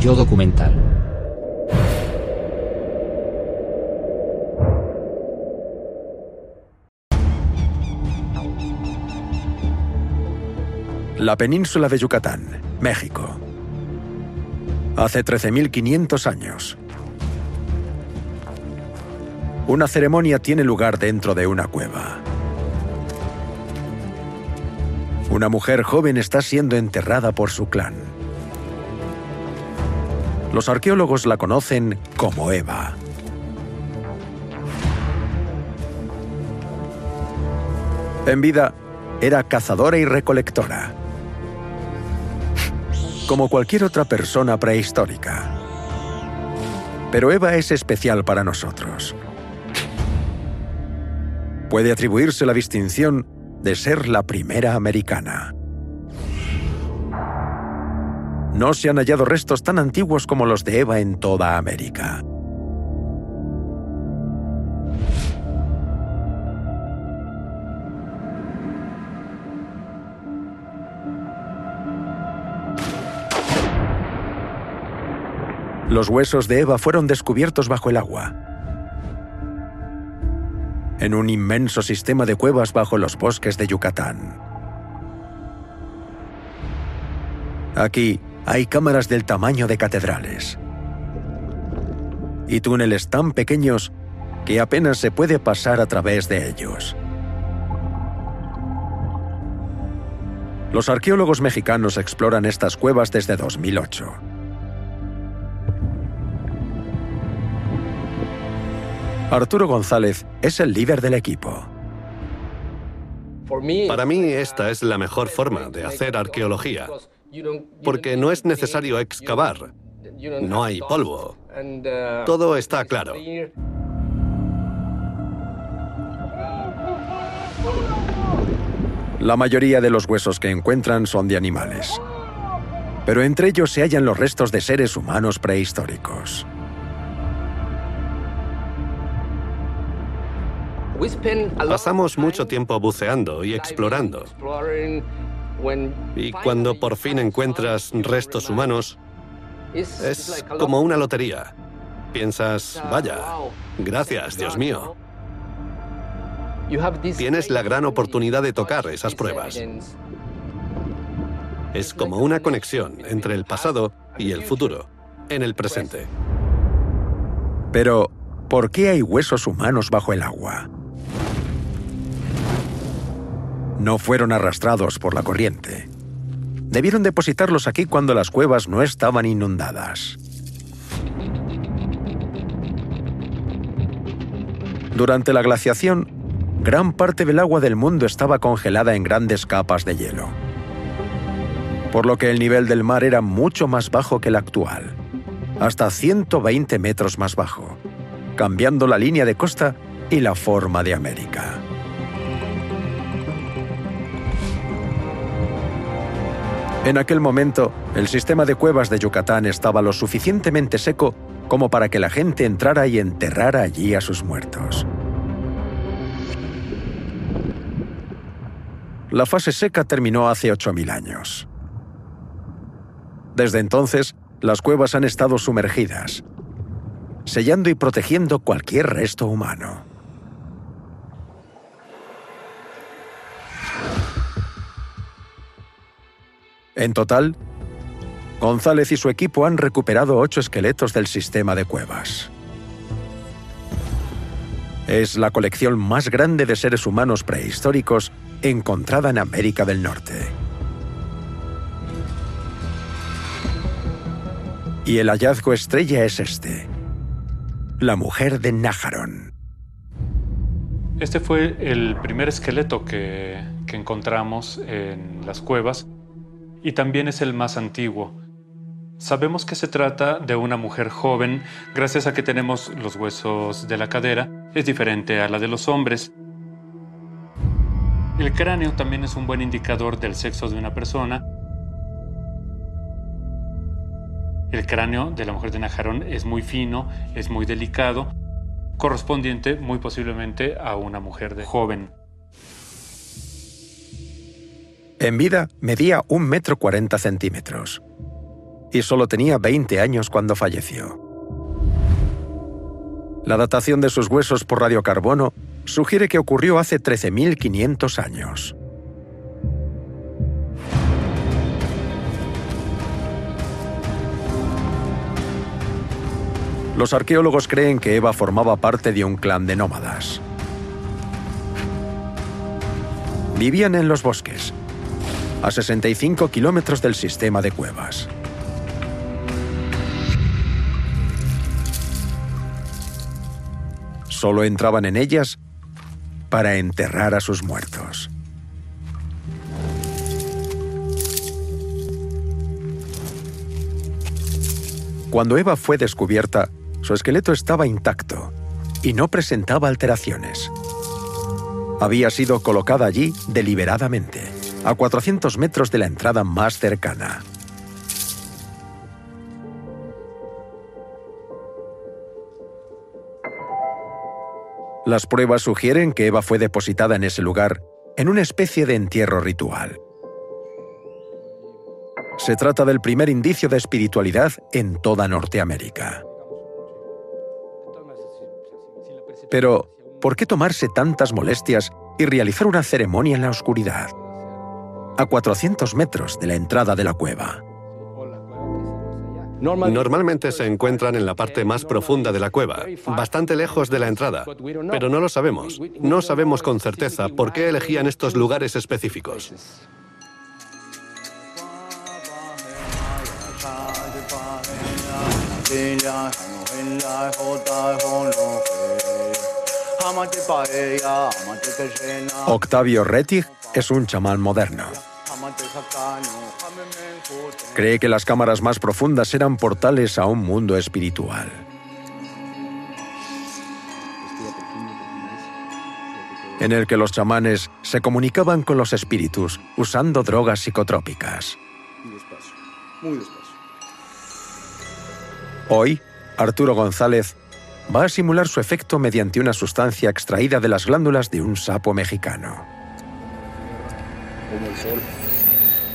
Yo documental. La península de Yucatán, México. Hace 13.500 años. Una ceremonia tiene lugar dentro de una cueva. Una mujer joven está siendo enterrada por su clan. Los arqueólogos la conocen como Eva. En vida, era cazadora y recolectora. Como cualquier otra persona prehistórica. Pero Eva es especial para nosotros. Puede atribuirse la distinción de ser la primera americana. No se han hallado restos tan antiguos como los de Eva en toda América. Los huesos de Eva fueron descubiertos bajo el agua, en un inmenso sistema de cuevas bajo los bosques de Yucatán. Aquí hay cámaras del tamaño de catedrales y túneles tan pequeños que apenas se puede pasar a través de ellos. Los arqueólogos mexicanos exploran estas cuevas desde 2008. Arturo González es el líder del equipo. Para mí esta es la mejor forma de hacer arqueología, porque no es necesario excavar, no hay polvo, todo está claro. La mayoría de los huesos que encuentran son de animales, pero entre ellos se hallan los restos de seres humanos prehistóricos. Pasamos mucho tiempo buceando y explorando. Y cuando por fin encuentras restos humanos, es como una lotería. Piensas, vaya, gracias, Dios mío. Tienes la gran oportunidad de tocar esas pruebas. Es como una conexión entre el pasado y el futuro, en el presente. Pero, ¿por qué hay huesos humanos bajo el agua? No fueron arrastrados por la corriente. Debieron depositarlos aquí cuando las cuevas no estaban inundadas. Durante la glaciación, gran parte del agua del mundo estaba congelada en grandes capas de hielo, por lo que el nivel del mar era mucho más bajo que el actual, hasta 120 metros más bajo, cambiando la línea de costa y la forma de América. En aquel momento, el sistema de cuevas de Yucatán estaba lo suficientemente seco como para que la gente entrara y enterrara allí a sus muertos. La fase seca terminó hace 8.000 años. Desde entonces, las cuevas han estado sumergidas, sellando y protegiendo cualquier resto humano. En total, González y su equipo han recuperado ocho esqueletos del sistema de cuevas. Es la colección más grande de seres humanos prehistóricos encontrada en América del Norte. Y el hallazgo estrella es este. La mujer de Nájaron. Este fue el primer esqueleto que, que encontramos en las cuevas y también es el más antiguo. Sabemos que se trata de una mujer joven gracias a que tenemos los huesos de la cadera, es diferente a la de los hombres. El cráneo también es un buen indicador del sexo de una persona. El cráneo de la mujer de Najarón es muy fino, es muy delicado, correspondiente muy posiblemente a una mujer de joven. En vida medía un metro cuarenta centímetros y solo tenía 20 años cuando falleció. La datación de sus huesos por radiocarbono sugiere que ocurrió hace 13.500 años. Los arqueólogos creen que Eva formaba parte de un clan de nómadas. Vivían en los bosques, a 65 kilómetros del sistema de cuevas. Solo entraban en ellas para enterrar a sus muertos. Cuando Eva fue descubierta, su esqueleto estaba intacto y no presentaba alteraciones. Había sido colocada allí deliberadamente, a 400 metros de la entrada más cercana. Las pruebas sugieren que Eva fue depositada en ese lugar en una especie de entierro ritual. Se trata del primer indicio de espiritualidad en toda Norteamérica. Pero, ¿por qué tomarse tantas molestias y realizar una ceremonia en la oscuridad? A 400 metros de la entrada de la cueva. Normalmente se encuentran en la parte más profunda de la cueva, bastante lejos de la entrada, pero no lo sabemos. No sabemos con certeza por qué elegían estos lugares específicos. Octavio Rettig es un chamán moderno. Cree que las cámaras más profundas eran portales a un mundo espiritual. en el que los chamanes se comunicaban con los espíritus usando drogas psicotrópicas. Hoy, Arturo González va a simular su efecto mediante una sustancia extraída de las glándulas de un sapo mexicano.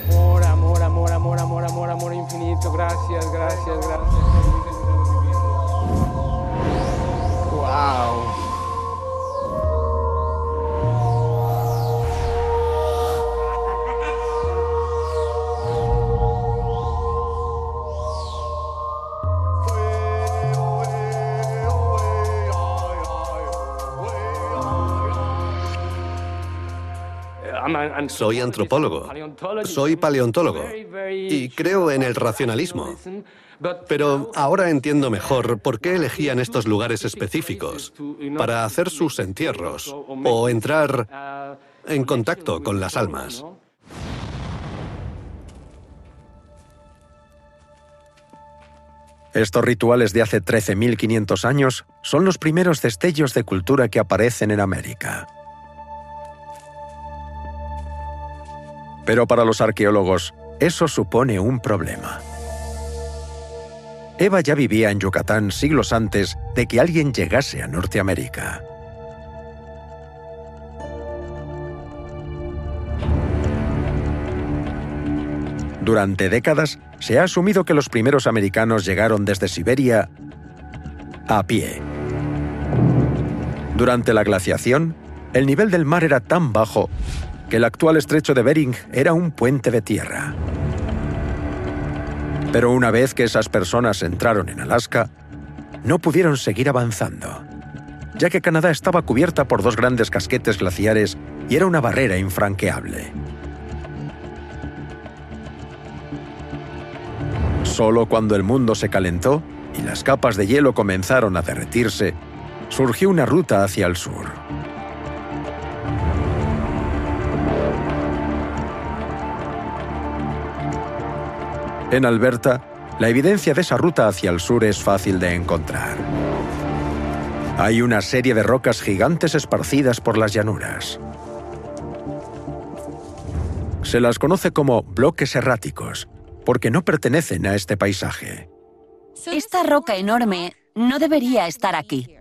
Amor, amor, amor, amor, amor, amor, amor infinito. Gracias, gracias, gracias. Wow. Soy antropólogo, soy paleontólogo y creo en el racionalismo. Pero ahora entiendo mejor por qué elegían estos lugares específicos para hacer sus entierros o entrar en contacto con las almas. Estos rituales de hace 13.500 años son los primeros destellos de cultura que aparecen en América. Pero para los arqueólogos, eso supone un problema. Eva ya vivía en Yucatán siglos antes de que alguien llegase a Norteamérica. Durante décadas se ha asumido que los primeros americanos llegaron desde Siberia a pie. Durante la glaciación, el nivel del mar era tan bajo el actual estrecho de Bering era un puente de tierra. Pero una vez que esas personas entraron en Alaska, no pudieron seguir avanzando, ya que Canadá estaba cubierta por dos grandes casquetes glaciares y era una barrera infranqueable. Solo cuando el mundo se calentó y las capas de hielo comenzaron a derretirse, surgió una ruta hacia el sur. En Alberta, la evidencia de esa ruta hacia el sur es fácil de encontrar. Hay una serie de rocas gigantes esparcidas por las llanuras. Se las conoce como bloques erráticos, porque no pertenecen a este paisaje. Esta roca enorme no debería estar aquí.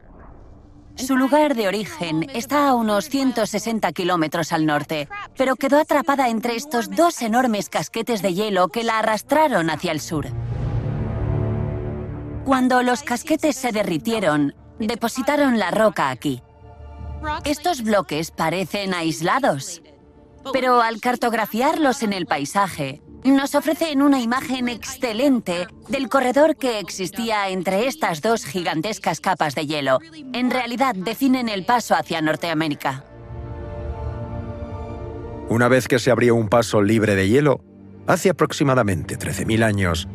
Su lugar de origen está a unos 160 kilómetros al norte, pero quedó atrapada entre estos dos enormes casquetes de hielo que la arrastraron hacia el sur. Cuando los casquetes se derritieron, depositaron la roca aquí. Estos bloques parecen aislados, pero al cartografiarlos en el paisaje, nos ofrecen una imagen excelente del corredor que existía entre estas dos gigantescas capas de hielo. En realidad definen el paso hacia Norteamérica. Una vez que se abrió un paso libre de hielo, hace aproximadamente 13.000 años,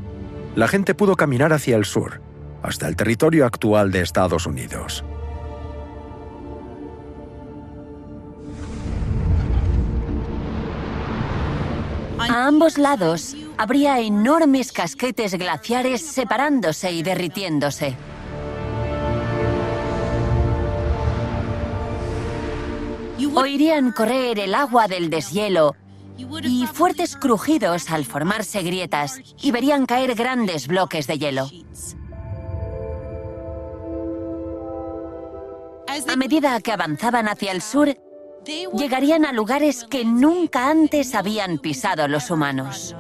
la gente pudo caminar hacia el sur, hasta el territorio actual de Estados Unidos. A ambos lados habría enormes casquetes glaciares separándose y derritiéndose. Oirían correr el agua del deshielo y fuertes crujidos al formarse grietas y verían caer grandes bloques de hielo. A medida que avanzaban hacia el sur, llegarían a lugares que nunca antes habían pisado los humanos.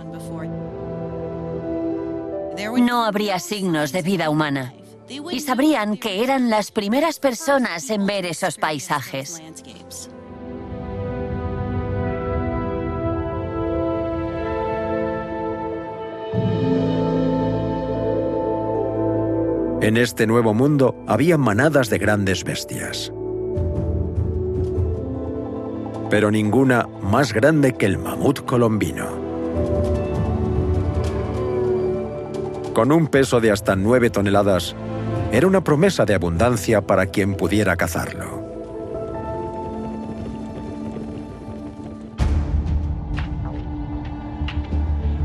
No habría signos de vida humana y sabrían que eran las primeras personas en ver esos paisajes. En este nuevo mundo había manadas de grandes bestias. Pero ninguna más grande que el mamut colombino. Con un peso de hasta 9 toneladas, era una promesa de abundancia para quien pudiera cazarlo.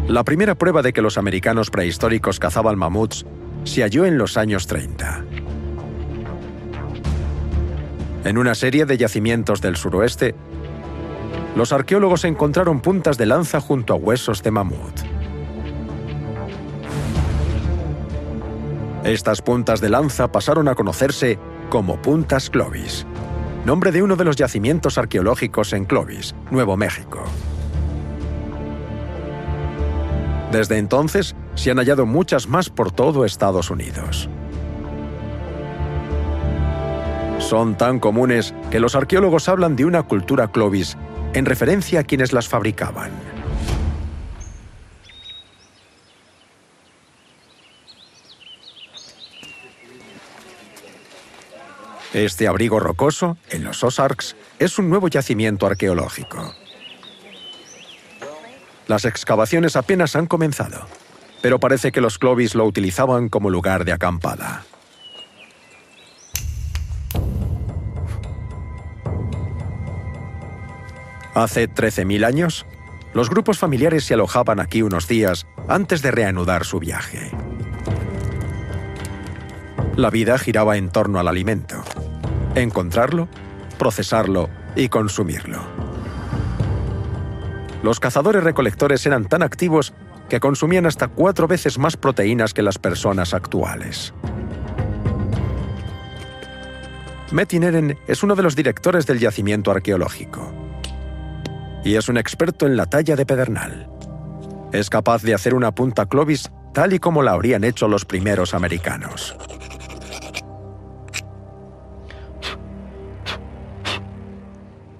La primera prueba de que los americanos prehistóricos cazaban mamuts se halló en los años 30. En una serie de yacimientos del suroeste, los arqueólogos encontraron puntas de lanza junto a huesos de mamut. Estas puntas de lanza pasaron a conocerse como puntas Clovis, nombre de uno de los yacimientos arqueológicos en Clovis, Nuevo México. Desde entonces, se han hallado muchas más por todo Estados Unidos. Son tan comunes que los arqueólogos hablan de una cultura Clovis en referencia a quienes las fabricaban. Este abrigo rocoso, en los Ozarks, es un nuevo yacimiento arqueológico. Las excavaciones apenas han comenzado pero parece que los Clovis lo utilizaban como lugar de acampada. Hace 13.000 años, los grupos familiares se alojaban aquí unos días antes de reanudar su viaje. La vida giraba en torno al alimento. Encontrarlo, procesarlo y consumirlo. Los cazadores recolectores eran tan activos que consumían hasta cuatro veces más proteínas que las personas actuales. Metin es uno de los directores del yacimiento arqueológico y es un experto en la talla de pedernal. Es capaz de hacer una punta Clovis tal y como la habrían hecho los primeros americanos.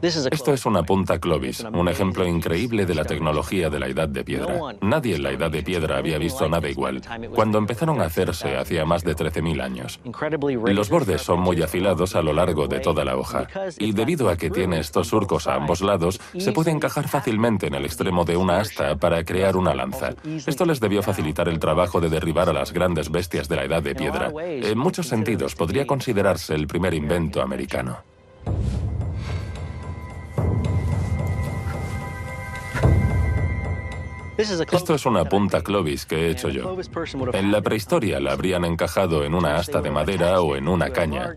Esto es una punta Clovis, un ejemplo increíble de la tecnología de la Edad de Piedra. Nadie en la Edad de Piedra había visto nada igual. Cuando empezaron a hacerse hacía más de 13.000 años. Los bordes son muy afilados a lo largo de toda la hoja. Y debido a que tiene estos surcos a ambos lados, se puede encajar fácilmente en el extremo de una asta para crear una lanza. Esto les debió facilitar el trabajo de derribar a las grandes bestias de la Edad de Piedra. En muchos sentidos podría considerarse el primer invento americano. Esto es una punta Clovis que he hecho yo. En la prehistoria la habrían encajado en una asta de madera o en una caña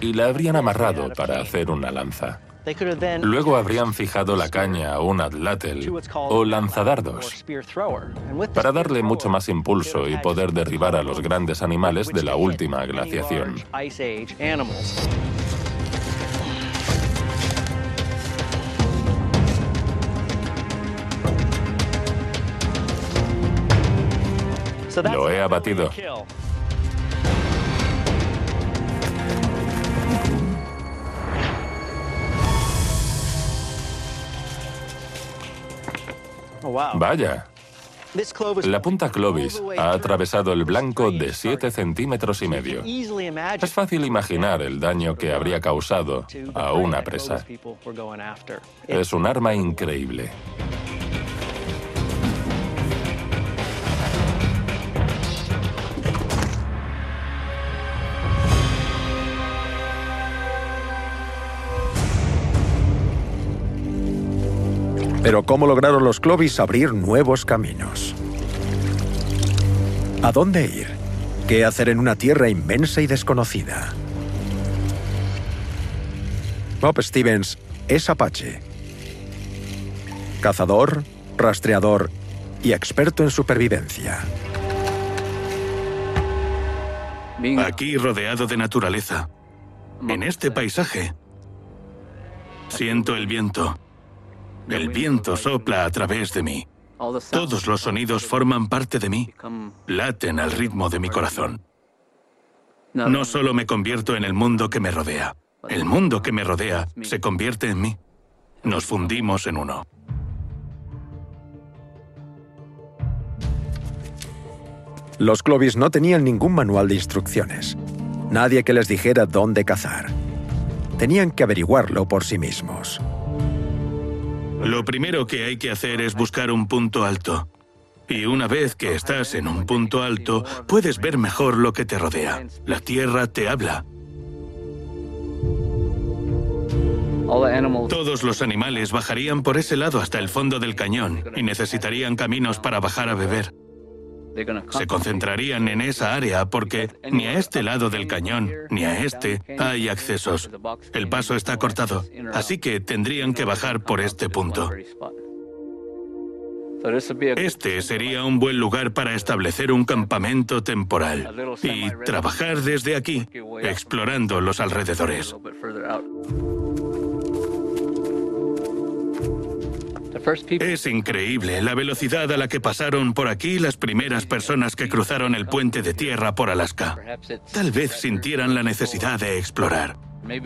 y la habrían amarrado para hacer una lanza. Luego habrían fijado la caña a un atlátel o lanzadardos para darle mucho más impulso y poder derribar a los grandes animales de la última glaciación. Lo he abatido. Vaya. La punta Clovis ha atravesado el blanco de 7 centímetros y medio. Es fácil imaginar el daño que habría causado a una presa. Es un arma increíble. Pero ¿cómo lograron los Clovis abrir nuevos caminos? ¿A dónde ir? ¿Qué hacer en una tierra inmensa y desconocida? Bob Stevens es apache. Cazador, rastreador y experto en supervivencia. Aquí rodeado de naturaleza. En este paisaje. Siento el viento. El viento sopla a través de mí. Todos los sonidos forman parte de mí, laten al ritmo de mi corazón. No solo me convierto en el mundo que me rodea, el mundo que me rodea se convierte en mí. Nos fundimos en uno. Los Clovis no tenían ningún manual de instrucciones. Nadie que les dijera dónde cazar. Tenían que averiguarlo por sí mismos. Lo primero que hay que hacer es buscar un punto alto. Y una vez que estás en un punto alto, puedes ver mejor lo que te rodea. La tierra te habla. Todos los animales bajarían por ese lado hasta el fondo del cañón y necesitarían caminos para bajar a beber se concentrarían en esa área porque ni a este lado del cañón ni a este hay accesos. El paso está cortado, así que tendrían que bajar por este punto. Este sería un buen lugar para establecer un campamento temporal y trabajar desde aquí, explorando los alrededores. Es increíble la velocidad a la que pasaron por aquí las primeras personas que cruzaron el puente de tierra por Alaska. Tal vez sintieran la necesidad de explorar.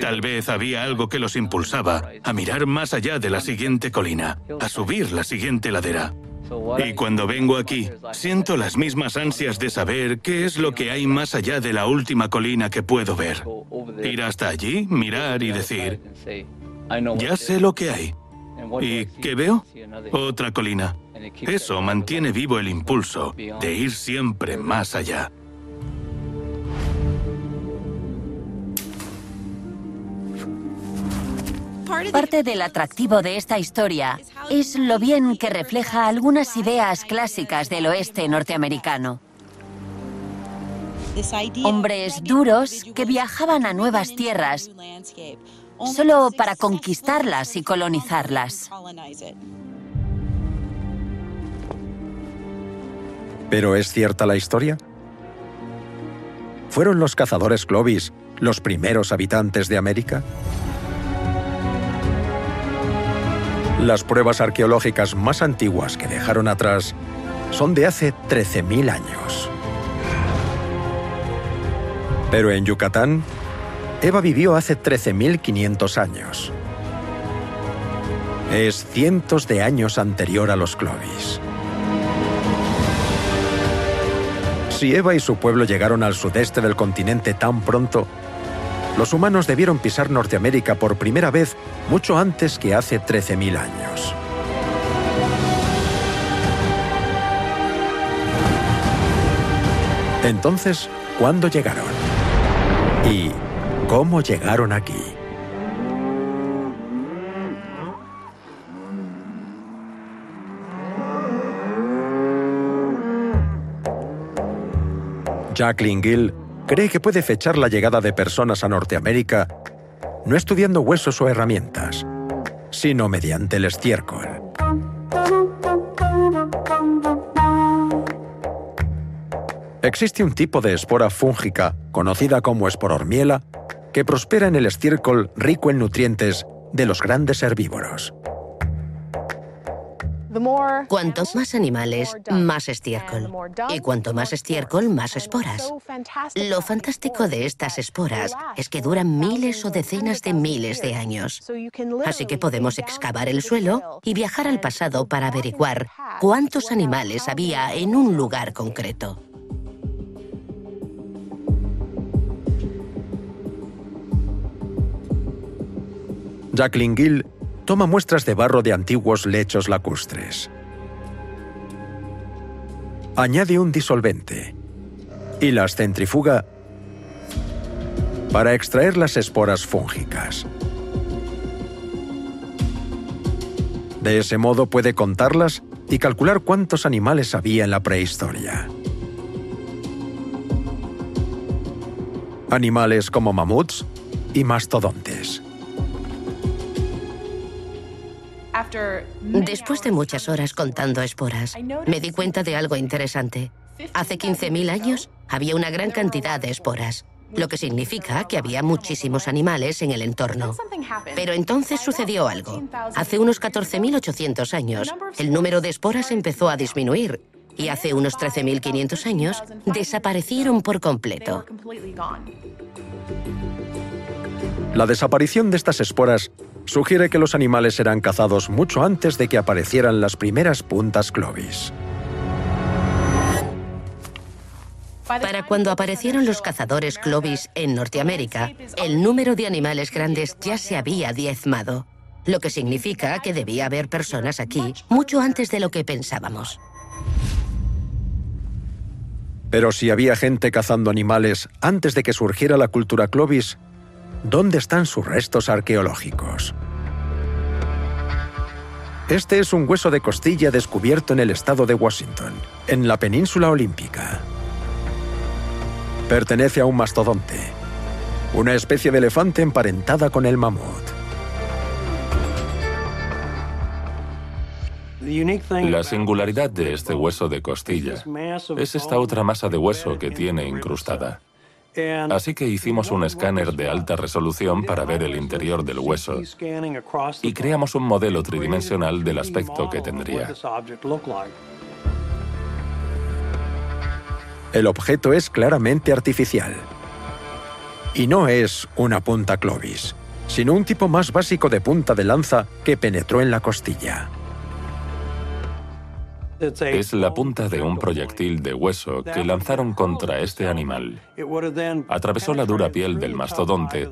Tal vez había algo que los impulsaba a mirar más allá de la siguiente colina, a subir la siguiente ladera. Y cuando vengo aquí, siento las mismas ansias de saber qué es lo que hay más allá de la última colina que puedo ver. Ir hasta allí, mirar y decir, ya sé lo que hay. ¿Y qué veo? Otra colina. Eso mantiene vivo el impulso de ir siempre más allá. Parte del atractivo de esta historia es lo bien que refleja algunas ideas clásicas del oeste norteamericano. Hombres duros que viajaban a nuevas tierras solo para conquistarlas y colonizarlas. ¿Pero es cierta la historia? ¿Fueron los cazadores Clovis los primeros habitantes de América? Las pruebas arqueológicas más antiguas que dejaron atrás son de hace 13.000 años. Pero en Yucatán Eva vivió hace 13.500 años. Es cientos de años anterior a los Clovis. Si Eva y su pueblo llegaron al sudeste del continente tan pronto, los humanos debieron pisar Norteamérica por primera vez mucho antes que hace 13.000 años. Entonces, ¿cuándo llegaron? ¿Y ¿Cómo llegaron aquí? Jacqueline Gill cree que puede fechar la llegada de personas a Norteamérica no estudiando huesos o herramientas, sino mediante el estiércol. Existe un tipo de espora fúngica, conocida como esporormiela, que prospera en el estiércol rico en nutrientes de los grandes herbívoros. Cuantos más animales, más estiércol. Y cuanto más estiércol, más esporas. Lo fantástico de estas esporas es que duran miles o decenas de miles de años. Así que podemos excavar el suelo y viajar al pasado para averiguar cuántos animales había en un lugar concreto. Jacqueline Gill toma muestras de barro de antiguos lechos lacustres. Añade un disolvente y las centrifuga para extraer las esporas fúngicas. De ese modo puede contarlas y calcular cuántos animales había en la prehistoria. Animales como mamuts y mastodontes. Después de muchas horas contando esporas, me di cuenta de algo interesante. Hace 15.000 años había una gran cantidad de esporas, lo que significa que había muchísimos animales en el entorno. Pero entonces sucedió algo. Hace unos 14.800 años, el número de esporas empezó a disminuir y hace unos 13.500 años desaparecieron por completo. La desaparición de estas esporas sugiere que los animales eran cazados mucho antes de que aparecieran las primeras puntas Clovis. Para cuando aparecieron los cazadores Clovis en Norteamérica, el número de animales grandes ya se había diezmado, lo que significa que debía haber personas aquí mucho antes de lo que pensábamos. Pero si había gente cazando animales antes de que surgiera la cultura Clovis, ¿Dónde están sus restos arqueológicos? Este es un hueso de costilla descubierto en el estado de Washington, en la península olímpica. Pertenece a un mastodonte, una especie de elefante emparentada con el mamut. La singularidad de este hueso de costilla es esta otra masa de hueso que tiene incrustada. Así que hicimos un escáner de alta resolución para ver el interior del hueso y creamos un modelo tridimensional del aspecto que tendría. El objeto es claramente artificial. Y no es una punta Clovis, sino un tipo más básico de punta de lanza que penetró en la costilla. Es la punta de un proyectil de hueso que lanzaron contra este animal. Atravesó la dura piel del mastodonte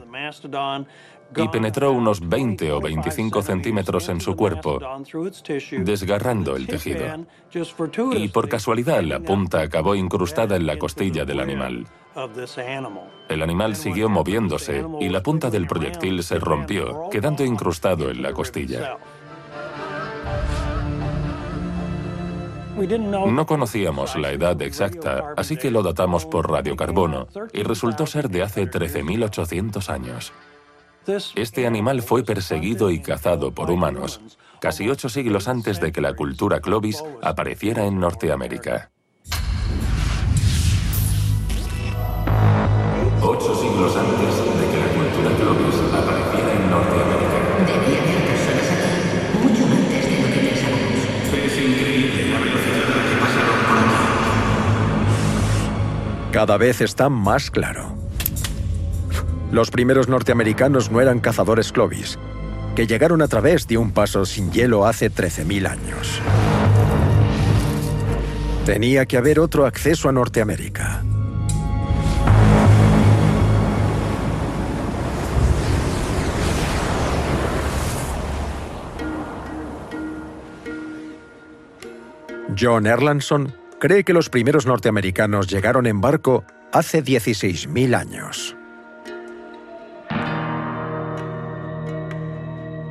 y penetró unos 20 o 25 centímetros en su cuerpo, desgarrando el tejido. Y por casualidad la punta acabó incrustada en la costilla del animal. El animal siguió moviéndose y la punta del proyectil se rompió, quedando incrustado en la costilla. No conocíamos la edad exacta, así que lo datamos por radiocarbono, y resultó ser de hace 13.800 años. Este animal fue perseguido y cazado por humanos, casi ocho siglos antes de que la cultura Clovis apareciera en Norteamérica. Ocho siglos antes cada vez está más claro. Los primeros norteamericanos no eran cazadores Clovis, que llegaron a través de un paso sin hielo hace 13.000 años. Tenía que haber otro acceso a Norteamérica. John Erlandson cree que los primeros norteamericanos llegaron en barco hace 16.000 años.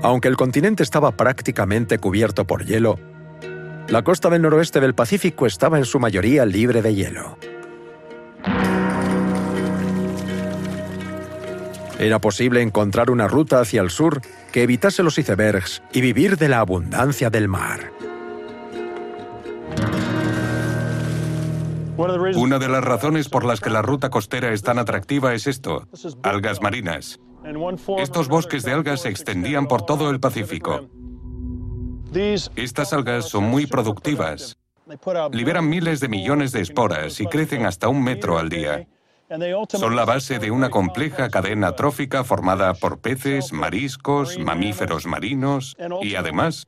Aunque el continente estaba prácticamente cubierto por hielo, la costa del noroeste del Pacífico estaba en su mayoría libre de hielo. Era posible encontrar una ruta hacia el sur que evitase los icebergs y vivir de la abundancia del mar. Una de las razones por las que la ruta costera es tan atractiva es esto, algas marinas. Estos bosques de algas se extendían por todo el Pacífico. Estas algas son muy productivas. Liberan miles de millones de esporas y crecen hasta un metro al día. Son la base de una compleja cadena trófica formada por peces, mariscos, mamíferos marinos y además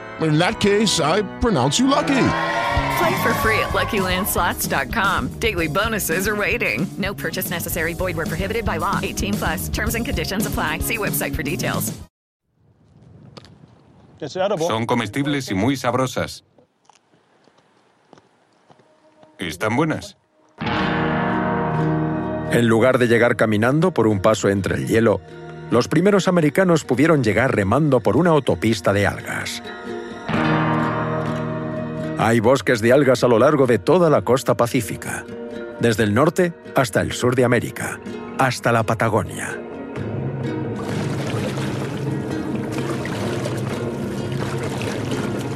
In that case, I pronounce you lucky. Play for free at LuckyLandSlots.com. Daily bonuses are waiting. No purchase necessary. Void where prohibited by law. 18 plus. Terms and conditions apply. See website for details. son comestibles y muy sabrosas. ¿Están buenas? En lugar de llegar caminando por un paso entre el hielo, los primeros americanos pudieron llegar remando por una autopista de algas. Hay bosques de algas a lo largo de toda la costa pacífica, desde el norte hasta el sur de América, hasta la Patagonia.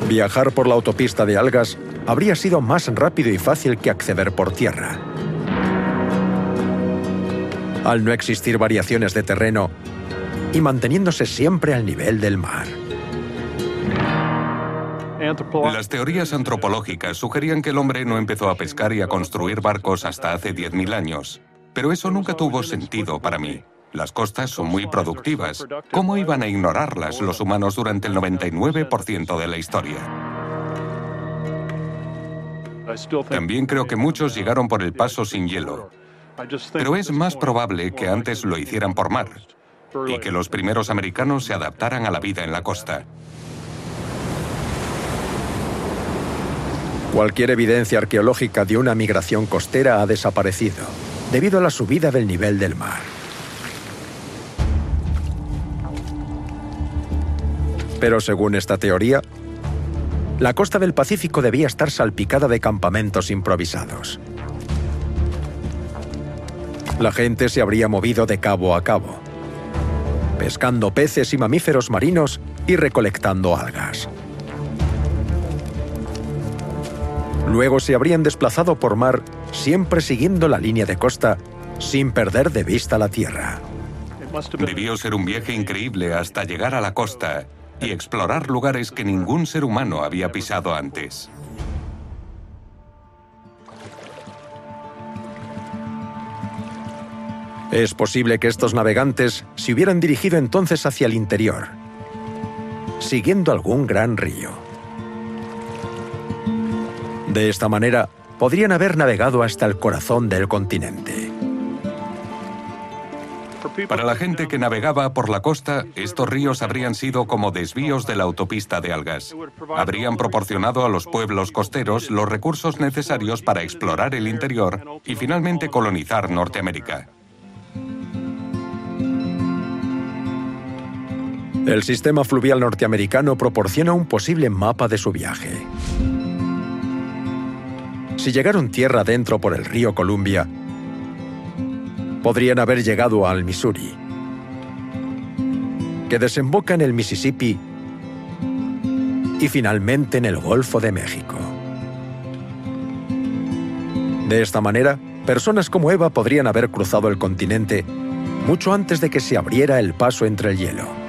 Viajar por la autopista de algas habría sido más rápido y fácil que acceder por tierra. Al no existir variaciones de terreno y manteniéndose siempre al nivel del mar. Las teorías antropológicas sugerían que el hombre no empezó a pescar y a construir barcos hasta hace 10.000 años. Pero eso nunca tuvo sentido para mí. Las costas son muy productivas. ¿Cómo iban a ignorarlas los humanos durante el 99% de la historia? También creo que muchos llegaron por el paso sin hielo. Pero es más probable que antes lo hicieran por mar y que los primeros americanos se adaptaran a la vida en la costa. Cualquier evidencia arqueológica de una migración costera ha desaparecido debido a la subida del nivel del mar. Pero según esta teoría, la costa del Pacífico debía estar salpicada de campamentos improvisados. La gente se habría movido de cabo a cabo, pescando peces y mamíferos marinos y recolectando algas. Luego se habrían desplazado por mar, siempre siguiendo la línea de costa, sin perder de vista la tierra. Debió ser un viaje increíble hasta llegar a la costa y explorar lugares que ningún ser humano había pisado antes. Es posible que estos navegantes se hubieran dirigido entonces hacia el interior, siguiendo algún gran río. De esta manera, podrían haber navegado hasta el corazón del continente. Para la gente que navegaba por la costa, estos ríos habrían sido como desvíos de la autopista de algas. Habrían proporcionado a los pueblos costeros los recursos necesarios para explorar el interior y finalmente colonizar Norteamérica. El sistema fluvial norteamericano proporciona un posible mapa de su viaje. Si llegaron tierra adentro por el río Columbia, podrían haber llegado al Missouri, que desemboca en el Mississippi y finalmente en el Golfo de México. De esta manera, personas como Eva podrían haber cruzado el continente mucho antes de que se abriera el paso entre el hielo.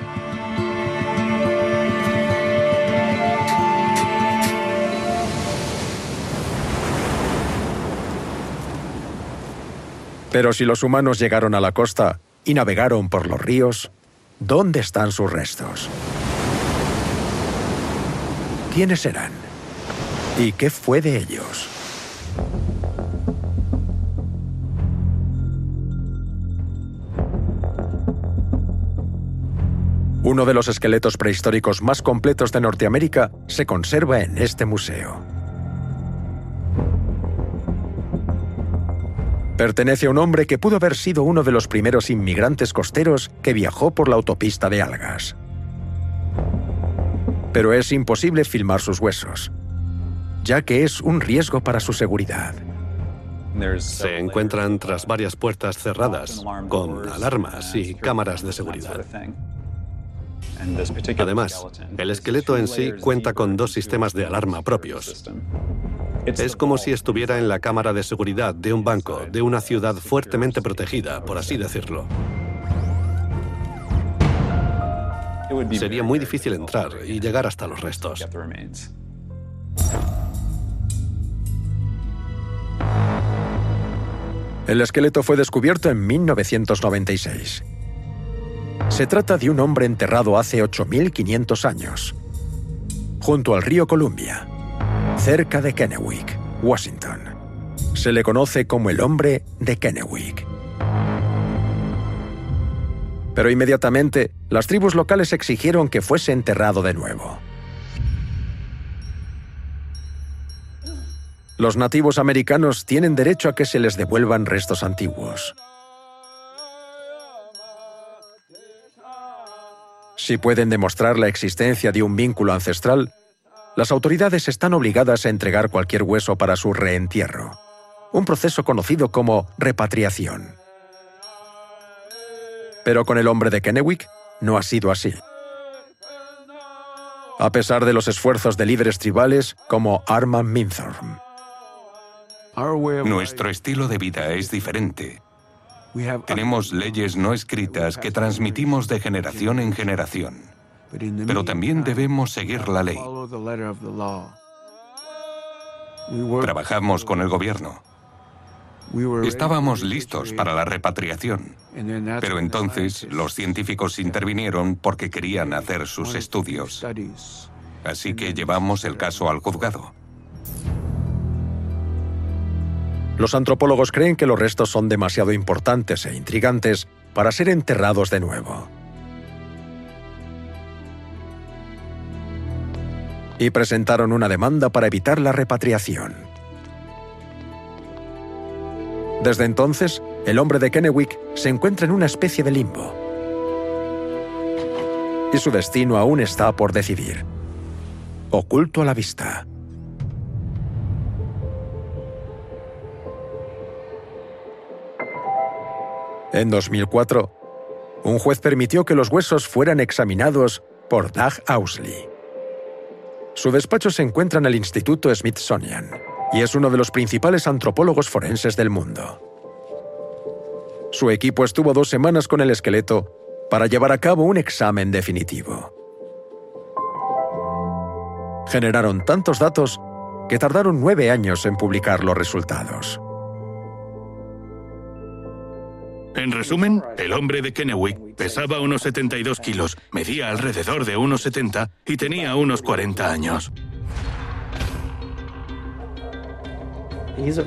Pero si los humanos llegaron a la costa y navegaron por los ríos, ¿dónde están sus restos? ¿Quiénes eran? ¿Y qué fue de ellos? Uno de los esqueletos prehistóricos más completos de Norteamérica se conserva en este museo. Pertenece a un hombre que pudo haber sido uno de los primeros inmigrantes costeros que viajó por la autopista de algas. Pero es imposible filmar sus huesos, ya que es un riesgo para su seguridad. Se encuentran tras varias puertas cerradas, con alarmas y cámaras de seguridad. Además, el esqueleto en sí cuenta con dos sistemas de alarma propios. Es como si estuviera en la cámara de seguridad de un banco de una ciudad fuertemente protegida, por así decirlo. Sería muy difícil entrar y llegar hasta los restos. El esqueleto fue descubierto en 1996. Se trata de un hombre enterrado hace 8.500 años, junto al río Columbia, cerca de Kennewick, Washington. Se le conoce como el hombre de Kennewick. Pero inmediatamente, las tribus locales exigieron que fuese enterrado de nuevo. Los nativos americanos tienen derecho a que se les devuelvan restos antiguos. Si pueden demostrar la existencia de un vínculo ancestral, las autoridades están obligadas a entregar cualquier hueso para su reentierro, un proceso conocido como repatriación. Pero con el hombre de Kennewick no ha sido así. A pesar de los esfuerzos de líderes tribales como Arman Minthorn. Nuestro estilo de vida es diferente. Tenemos leyes no escritas que transmitimos de generación en generación, pero también debemos seguir la ley. Trabajamos con el gobierno. Estábamos listos para la repatriación, pero entonces los científicos intervinieron porque querían hacer sus estudios. Así que llevamos el caso al juzgado. Los antropólogos creen que los restos son demasiado importantes e intrigantes para ser enterrados de nuevo. Y presentaron una demanda para evitar la repatriación. Desde entonces, el hombre de Kennewick se encuentra en una especie de limbo. Y su destino aún está por decidir. Oculto a la vista. En 2004, un juez permitió que los huesos fueran examinados por Doug Ausley. Su despacho se encuentra en el Instituto Smithsonian y es uno de los principales antropólogos forenses del mundo. Su equipo estuvo dos semanas con el esqueleto para llevar a cabo un examen definitivo. Generaron tantos datos que tardaron nueve años en publicar los resultados. En resumen, el hombre de Kennewick pesaba unos 72 kilos, medía alrededor de unos 70 y tenía unos 40 años.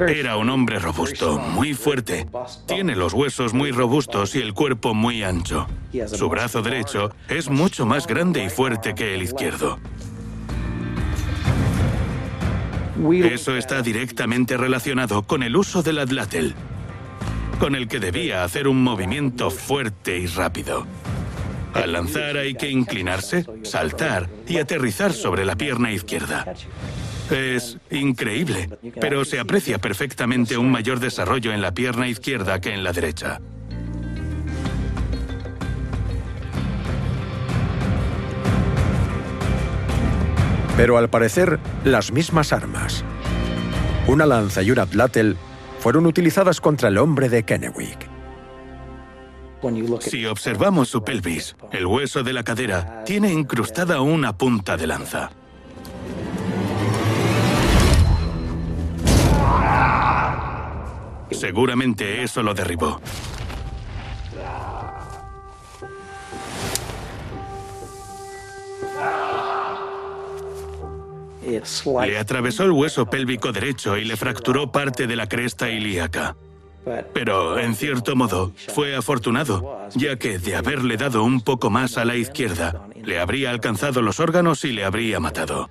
Era un hombre robusto, muy fuerte. Tiene los huesos muy robustos y el cuerpo muy ancho. Su brazo derecho es mucho más grande y fuerte que el izquierdo. Eso está directamente relacionado con el uso del adlátel, con el que debía hacer un movimiento fuerte y rápido. Al lanzar hay que inclinarse, saltar y aterrizar sobre la pierna izquierda. Es increíble, pero se aprecia perfectamente un mayor desarrollo en la pierna izquierda que en la derecha. Pero al parecer, las mismas armas. Una lanza y un atlátel fueron utilizadas contra el hombre de Kennewick. Si observamos su pelvis, el hueso de la cadera tiene incrustada una punta de lanza. Seguramente eso lo derribó. Le atravesó el hueso pélvico derecho y le fracturó parte de la cresta ilíaca. Pero, en cierto modo, fue afortunado, ya que de haberle dado un poco más a la izquierda, le habría alcanzado los órganos y le habría matado.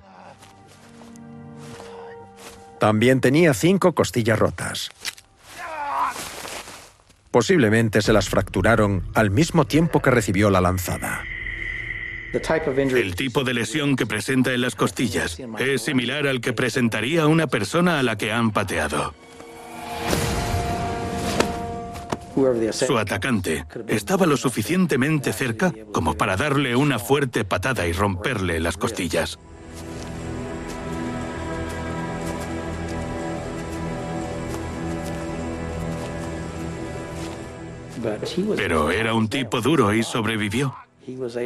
También tenía cinco costillas rotas. Posiblemente se las fracturaron al mismo tiempo que recibió la lanzada. El tipo de lesión que presenta en las costillas es similar al que presentaría una persona a la que han pateado. Su atacante estaba lo suficientemente cerca como para darle una fuerte patada y romperle las costillas. Pero era un tipo duro y sobrevivió.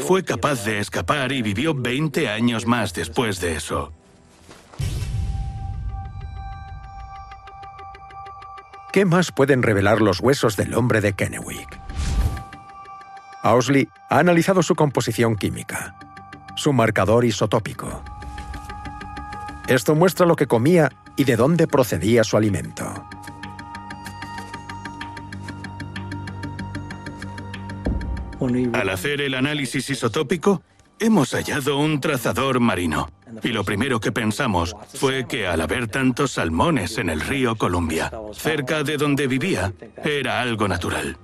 Fue capaz de escapar y vivió 20 años más después de eso. ¿Qué más pueden revelar los huesos del hombre de Kennewick? Ausley ha analizado su composición química, su marcador isotópico. Esto muestra lo que comía y de dónde procedía su alimento. Al hacer el análisis isotópico, hemos hallado un trazador marino. Y lo primero que pensamos fue que al haber tantos salmones en el río Columbia, cerca de donde vivía, era algo natural.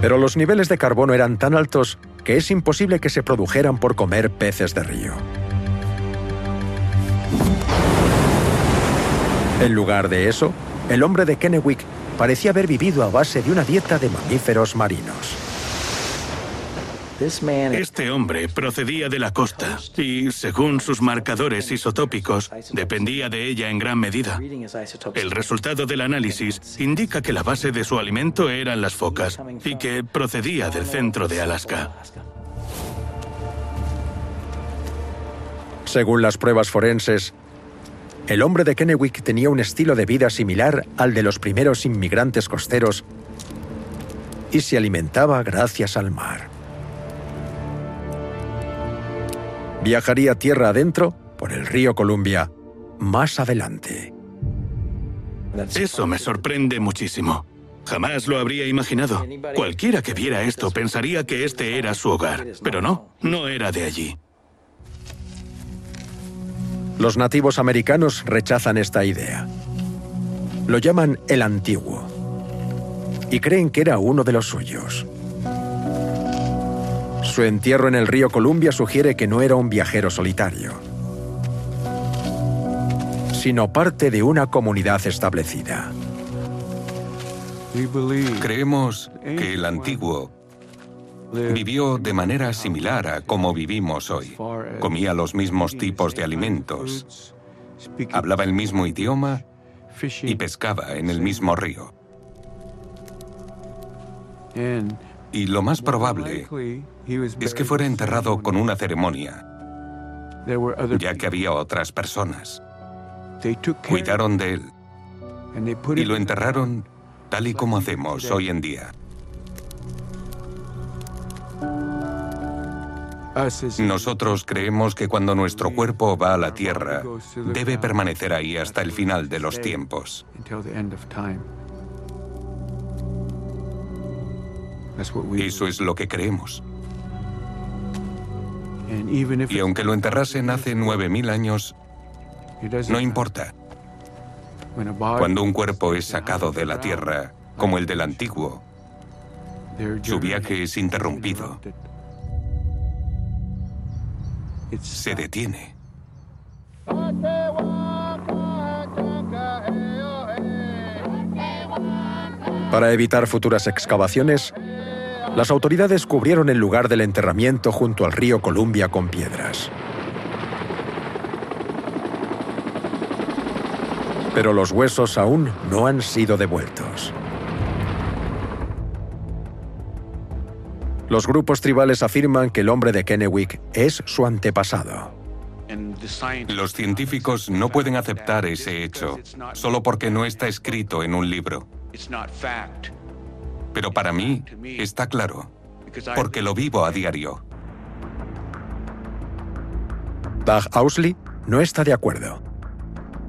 Pero los niveles de carbono eran tan altos que es imposible que se produjeran por comer peces de río. En lugar de eso, el hombre de Kennewick parecía haber vivido a base de una dieta de mamíferos marinos. Este hombre procedía de la costa y, según sus marcadores isotópicos, dependía de ella en gran medida. El resultado del análisis indica que la base de su alimento eran las focas y que procedía del centro de Alaska. Según las pruebas forenses, el hombre de Kennewick tenía un estilo de vida similar al de los primeros inmigrantes costeros y se alimentaba gracias al mar. Viajaría tierra adentro por el río Columbia más adelante. Eso me sorprende muchísimo. Jamás lo habría imaginado. Cualquiera que viera esto pensaría que este era su hogar, pero no, no era de allí. Los nativos americanos rechazan esta idea. Lo llaman el antiguo y creen que era uno de los suyos. Su entierro en el río Columbia sugiere que no era un viajero solitario, sino parte de una comunidad establecida. Creemos que el antiguo vivió de manera similar a como vivimos hoy. Comía los mismos tipos de alimentos, hablaba el mismo idioma y pescaba en el mismo río. Y lo más probable es que fuera enterrado con una ceremonia, ya que había otras personas. Cuidaron de él y lo enterraron tal y como hacemos hoy en día. Nosotros creemos que cuando nuestro cuerpo va a la tierra, debe permanecer ahí hasta el final de los tiempos. Eso es lo que creemos. Y aunque lo enterrasen hace 9.000 años, no importa. Cuando un cuerpo es sacado de la tierra, como el del antiguo, su viaje es interrumpido. Se detiene. Para evitar futuras excavaciones, las autoridades cubrieron el lugar del enterramiento junto al río Columbia con piedras. Pero los huesos aún no han sido devueltos. Los grupos tribales afirman que el hombre de Kennewick es su antepasado. Los científicos no pueden aceptar ese hecho solo porque no está escrito en un libro. Pero para mí está claro, porque lo vivo a diario. Doug Ausley no está de acuerdo.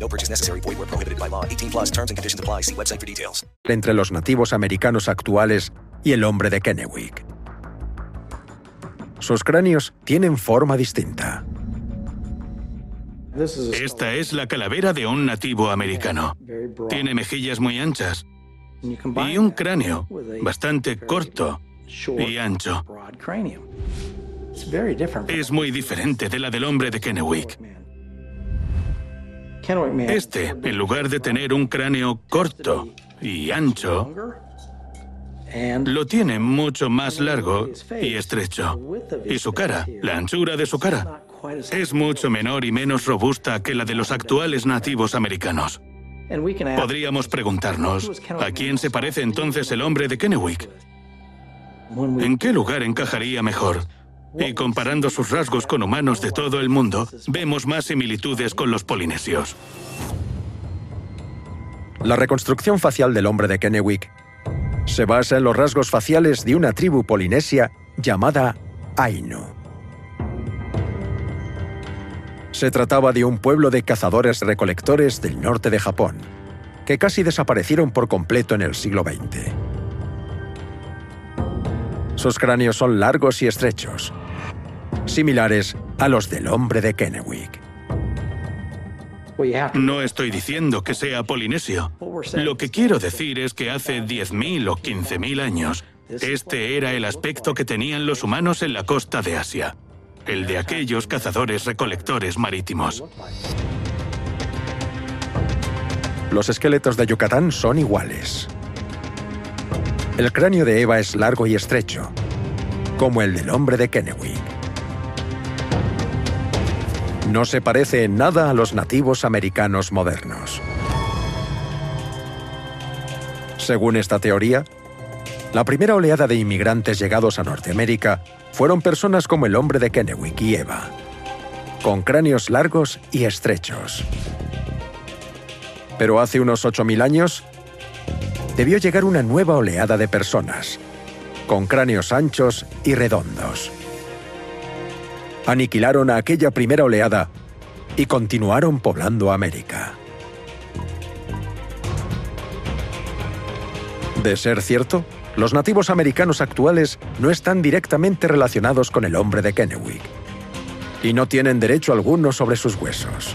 No purchase necessary. Void where prohibited by law. 18 plus terms and conditions apply. See website for details. entre los nativos americanos actuales y el hombre de Kennewick. Sus cráneos tienen forma distinta. Esta es la calavera de un nativo americano. Tiene mejillas muy anchas y un cráneo bastante corto y ancho. Es muy diferente de la del hombre de Kennewick. Este, en lugar de tener un cráneo corto y ancho, lo tiene mucho más largo y estrecho. Y su cara, la anchura de su cara, es mucho menor y menos robusta que la de los actuales nativos americanos. Podríamos preguntarnos, ¿a quién se parece entonces el hombre de Kennewick? ¿En qué lugar encajaría mejor? Y comparando sus rasgos con humanos de todo el mundo, vemos más similitudes con los polinesios. La reconstrucción facial del hombre de Kennewick se basa en los rasgos faciales de una tribu polinesia llamada Ainu. Se trataba de un pueblo de cazadores-recolectores del norte de Japón, que casi desaparecieron por completo en el siglo XX. Sus cráneos son largos y estrechos, similares a los del hombre de Kennewick. No estoy diciendo que sea polinesio. Lo que quiero decir es que hace 10.000 o 15.000 años, este era el aspecto que tenían los humanos en la costa de Asia, el de aquellos cazadores-recolectores marítimos. Los esqueletos de Yucatán son iguales. El cráneo de Eva es largo y estrecho, como el del hombre de Kennewick. No se parece en nada a los nativos americanos modernos. Según esta teoría, la primera oleada de inmigrantes llegados a Norteamérica fueron personas como el hombre de Kennewick y Eva, con cráneos largos y estrechos. Pero hace unos 8.000 años, debió llegar una nueva oleada de personas, con cráneos anchos y redondos. Aniquilaron a aquella primera oleada y continuaron poblando América. De ser cierto, los nativos americanos actuales no están directamente relacionados con el hombre de Kennewick y no tienen derecho alguno sobre sus huesos.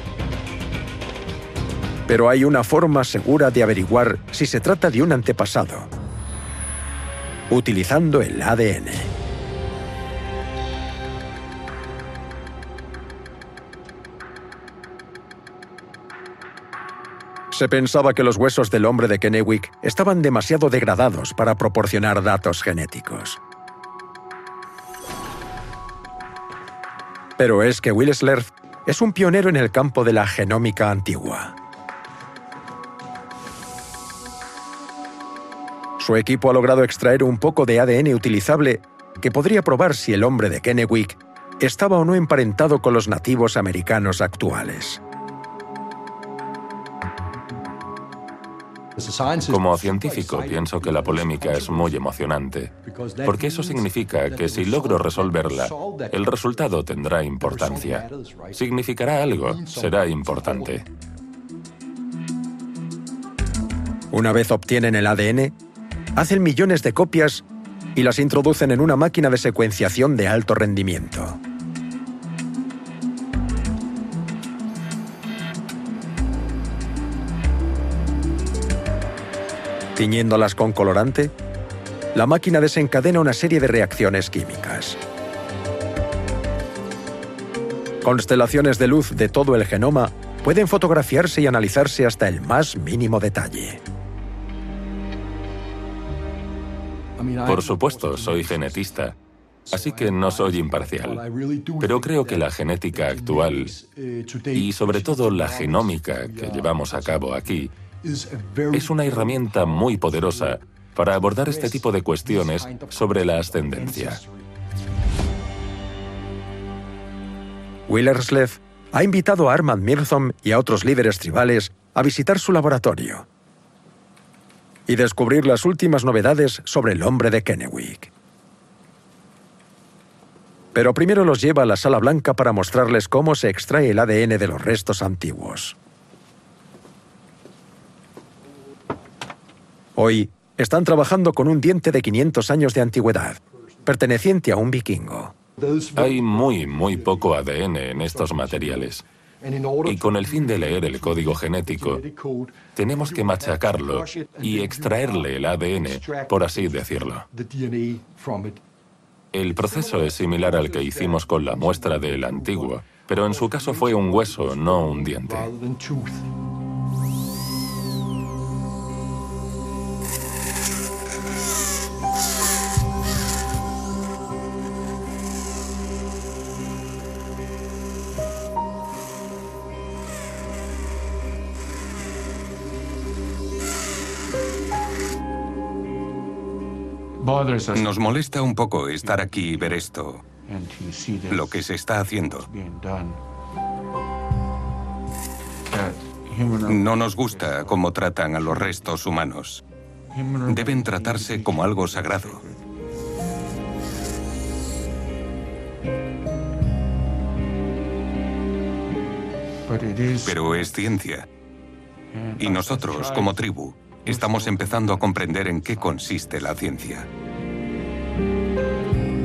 Pero hay una forma segura de averiguar si se trata de un antepasado, utilizando el ADN. Se pensaba que los huesos del hombre de Kennewick estaban demasiado degradados para proporcionar datos genéticos. Pero es que Will Slerth es un pionero en el campo de la genómica antigua. Su equipo ha logrado extraer un poco de ADN utilizable que podría probar si el hombre de Kennewick estaba o no emparentado con los nativos americanos actuales. Como científico, pienso que la polémica es muy emocionante, porque eso significa que si logro resolverla, el resultado tendrá importancia. Significará algo, será importante. Una vez obtienen el ADN, hacen millones de copias y las introducen en una máquina de secuenciación de alto rendimiento. Tiñéndolas con colorante, la máquina desencadena una serie de reacciones químicas. Constelaciones de luz de todo el genoma pueden fotografiarse y analizarse hasta el más mínimo detalle. Por supuesto, soy genetista, así que no soy imparcial. Pero creo que la genética actual y sobre todo la genómica que llevamos a cabo aquí es una herramienta muy poderosa para abordar este tipo de cuestiones sobre la ascendencia. Willerslev ha invitado a Armand Mirthom y a otros líderes tribales a visitar su laboratorio y descubrir las últimas novedades sobre el hombre de Kennewick. Pero primero los lleva a la sala blanca para mostrarles cómo se extrae el ADN de los restos antiguos. Hoy están trabajando con un diente de 500 años de antigüedad, perteneciente a un vikingo. Hay muy, muy poco ADN en estos materiales. Y con el fin de leer el código genético, tenemos que machacarlo y extraerle el ADN, por así decirlo. El proceso es similar al que hicimos con la muestra del antiguo, pero en su caso fue un hueso, no un diente. Nos molesta un poco estar aquí y ver esto, lo que se está haciendo. No nos gusta cómo tratan a los restos humanos. Deben tratarse como algo sagrado. Pero es ciencia. Y nosotros, como tribu, estamos empezando a comprender en qué consiste la ciencia.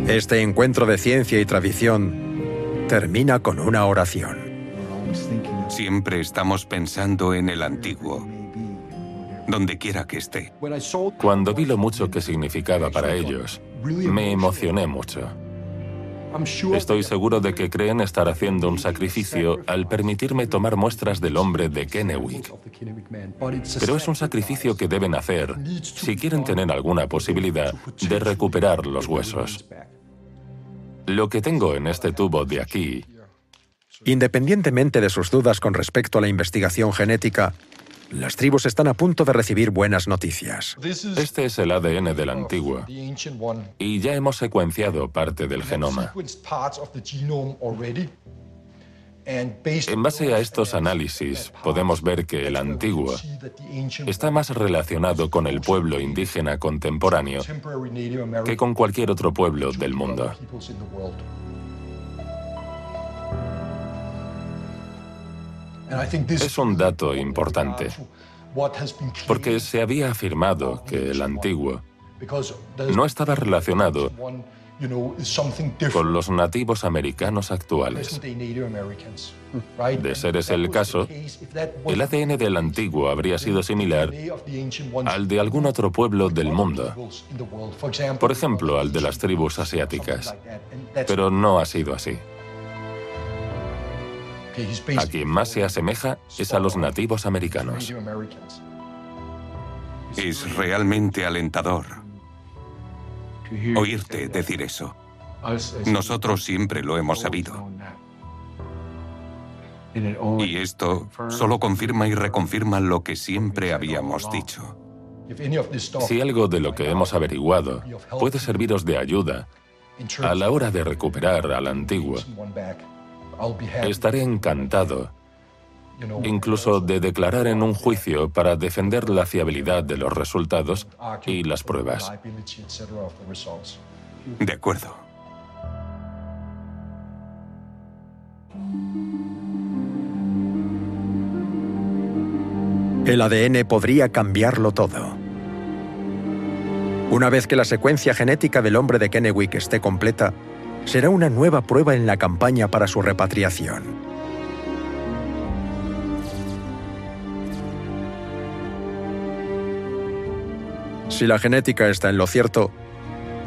Este encuentro de ciencia y tradición termina con una oración. Siempre estamos pensando en el antiguo, donde quiera que esté. Cuando vi lo mucho que significaba para ellos, me emocioné mucho. Estoy seguro de que creen estar haciendo un sacrificio al permitirme tomar muestras del hombre de Kennewick. Pero es un sacrificio que deben hacer si quieren tener alguna posibilidad de recuperar los huesos. Lo que tengo en este tubo de aquí... Independientemente de sus dudas con respecto a la investigación genética, las tribus están a punto de recibir buenas noticias. Este es el ADN del antiguo y ya hemos secuenciado parte del genoma. En base a estos análisis, podemos ver que el antiguo está más relacionado con el pueblo indígena contemporáneo que con cualquier otro pueblo del mundo. Es un dato importante, porque se había afirmado que el antiguo no estaba relacionado con los nativos americanos actuales. De ser ese el caso, el ADN del antiguo habría sido similar al de algún otro pueblo del mundo, por ejemplo, al de las tribus asiáticas, pero no ha sido así. A quien más se asemeja es a los nativos americanos. Es realmente alentador oírte decir eso. Nosotros siempre lo hemos sabido. Y esto solo confirma y reconfirma lo que siempre habíamos dicho. Si algo de lo que hemos averiguado puede serviros de ayuda a la hora de recuperar al antiguo, estaré encantado incluso de declarar en un juicio para defender la fiabilidad de los resultados y las pruebas. De acuerdo. El ADN podría cambiarlo todo. Una vez que la secuencia genética del hombre de Kennewick esté completa, será una nueva prueba en la campaña para su repatriación. Si la genética está en lo cierto,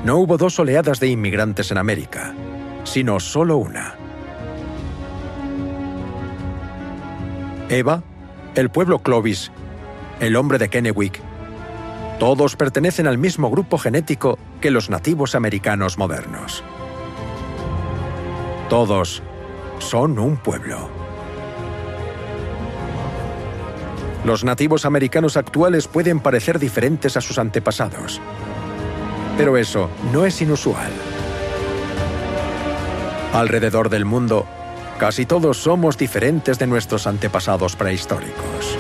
no hubo dos oleadas de inmigrantes en América, sino solo una. Eva, el pueblo Clovis, el hombre de Kennewick, todos pertenecen al mismo grupo genético que los nativos americanos modernos. Todos son un pueblo. Los nativos americanos actuales pueden parecer diferentes a sus antepasados, pero eso no es inusual. Alrededor del mundo, casi todos somos diferentes de nuestros antepasados prehistóricos.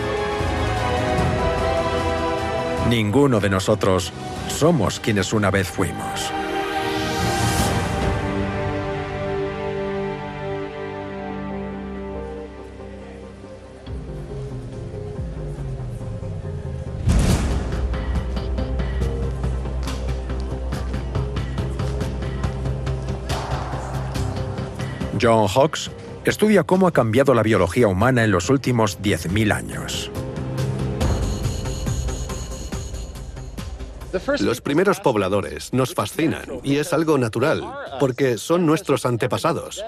Ninguno de nosotros somos quienes una vez fuimos. John Hawks estudia cómo ha cambiado la biología humana en los últimos 10.000 años. Los primeros pobladores nos fascinan y es algo natural, porque son nuestros antepasados.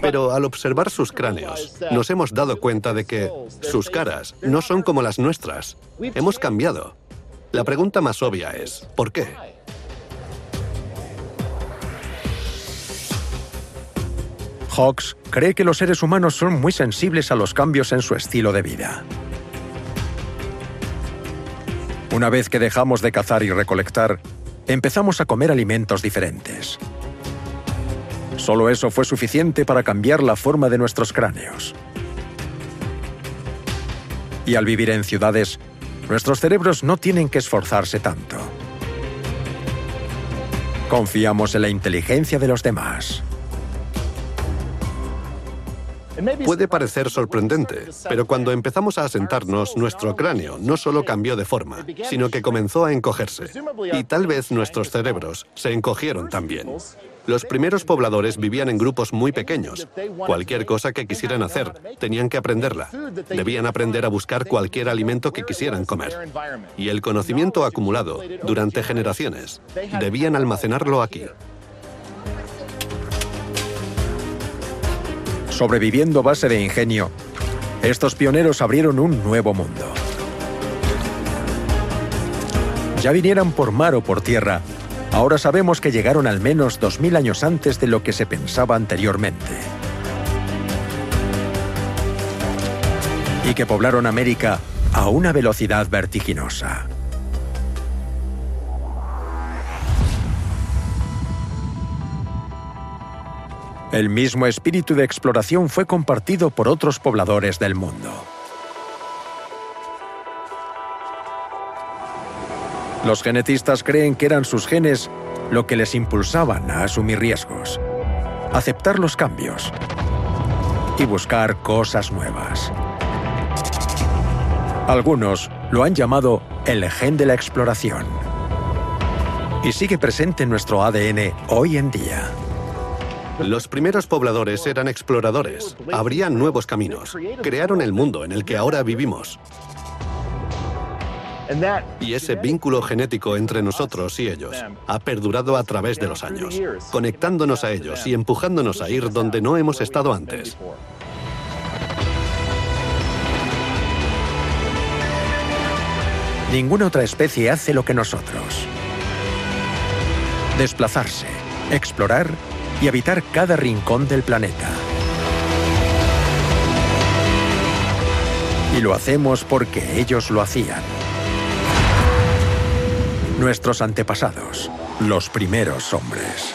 Pero al observar sus cráneos, nos hemos dado cuenta de que sus caras no son como las nuestras. Hemos cambiado. La pregunta más obvia es, ¿por qué? Hawks cree que los seres humanos son muy sensibles a los cambios en su estilo de vida. Una vez que dejamos de cazar y recolectar, empezamos a comer alimentos diferentes. Solo eso fue suficiente para cambiar la forma de nuestros cráneos. Y al vivir en ciudades, nuestros cerebros no tienen que esforzarse tanto. Confiamos en la inteligencia de los demás. Puede parecer sorprendente, pero cuando empezamos a asentarnos, nuestro cráneo no solo cambió de forma, sino que comenzó a encogerse. Y tal vez nuestros cerebros se encogieron también. Los primeros pobladores vivían en grupos muy pequeños. Cualquier cosa que quisieran hacer, tenían que aprenderla. Debían aprender a buscar cualquier alimento que quisieran comer. Y el conocimiento acumulado durante generaciones, debían almacenarlo aquí. Sobreviviendo a base de ingenio, estos pioneros abrieron un nuevo mundo. Ya vinieran por mar o por tierra, ahora sabemos que llegaron al menos 2.000 años antes de lo que se pensaba anteriormente. Y que poblaron América a una velocidad vertiginosa. El mismo espíritu de exploración fue compartido por otros pobladores del mundo. Los genetistas creen que eran sus genes lo que les impulsaban a asumir riesgos, aceptar los cambios y buscar cosas nuevas. Algunos lo han llamado el gen de la exploración y sigue presente en nuestro ADN hoy en día. Los primeros pobladores eran exploradores, abrían nuevos caminos, crearon el mundo en el que ahora vivimos. Y ese vínculo genético entre nosotros y ellos ha perdurado a través de los años, conectándonos a ellos y empujándonos a ir donde no hemos estado antes. Ninguna otra especie hace lo que nosotros. Desplazarse, explorar y habitar cada rincón del planeta. Y lo hacemos porque ellos lo hacían. Nuestros antepasados, los primeros hombres.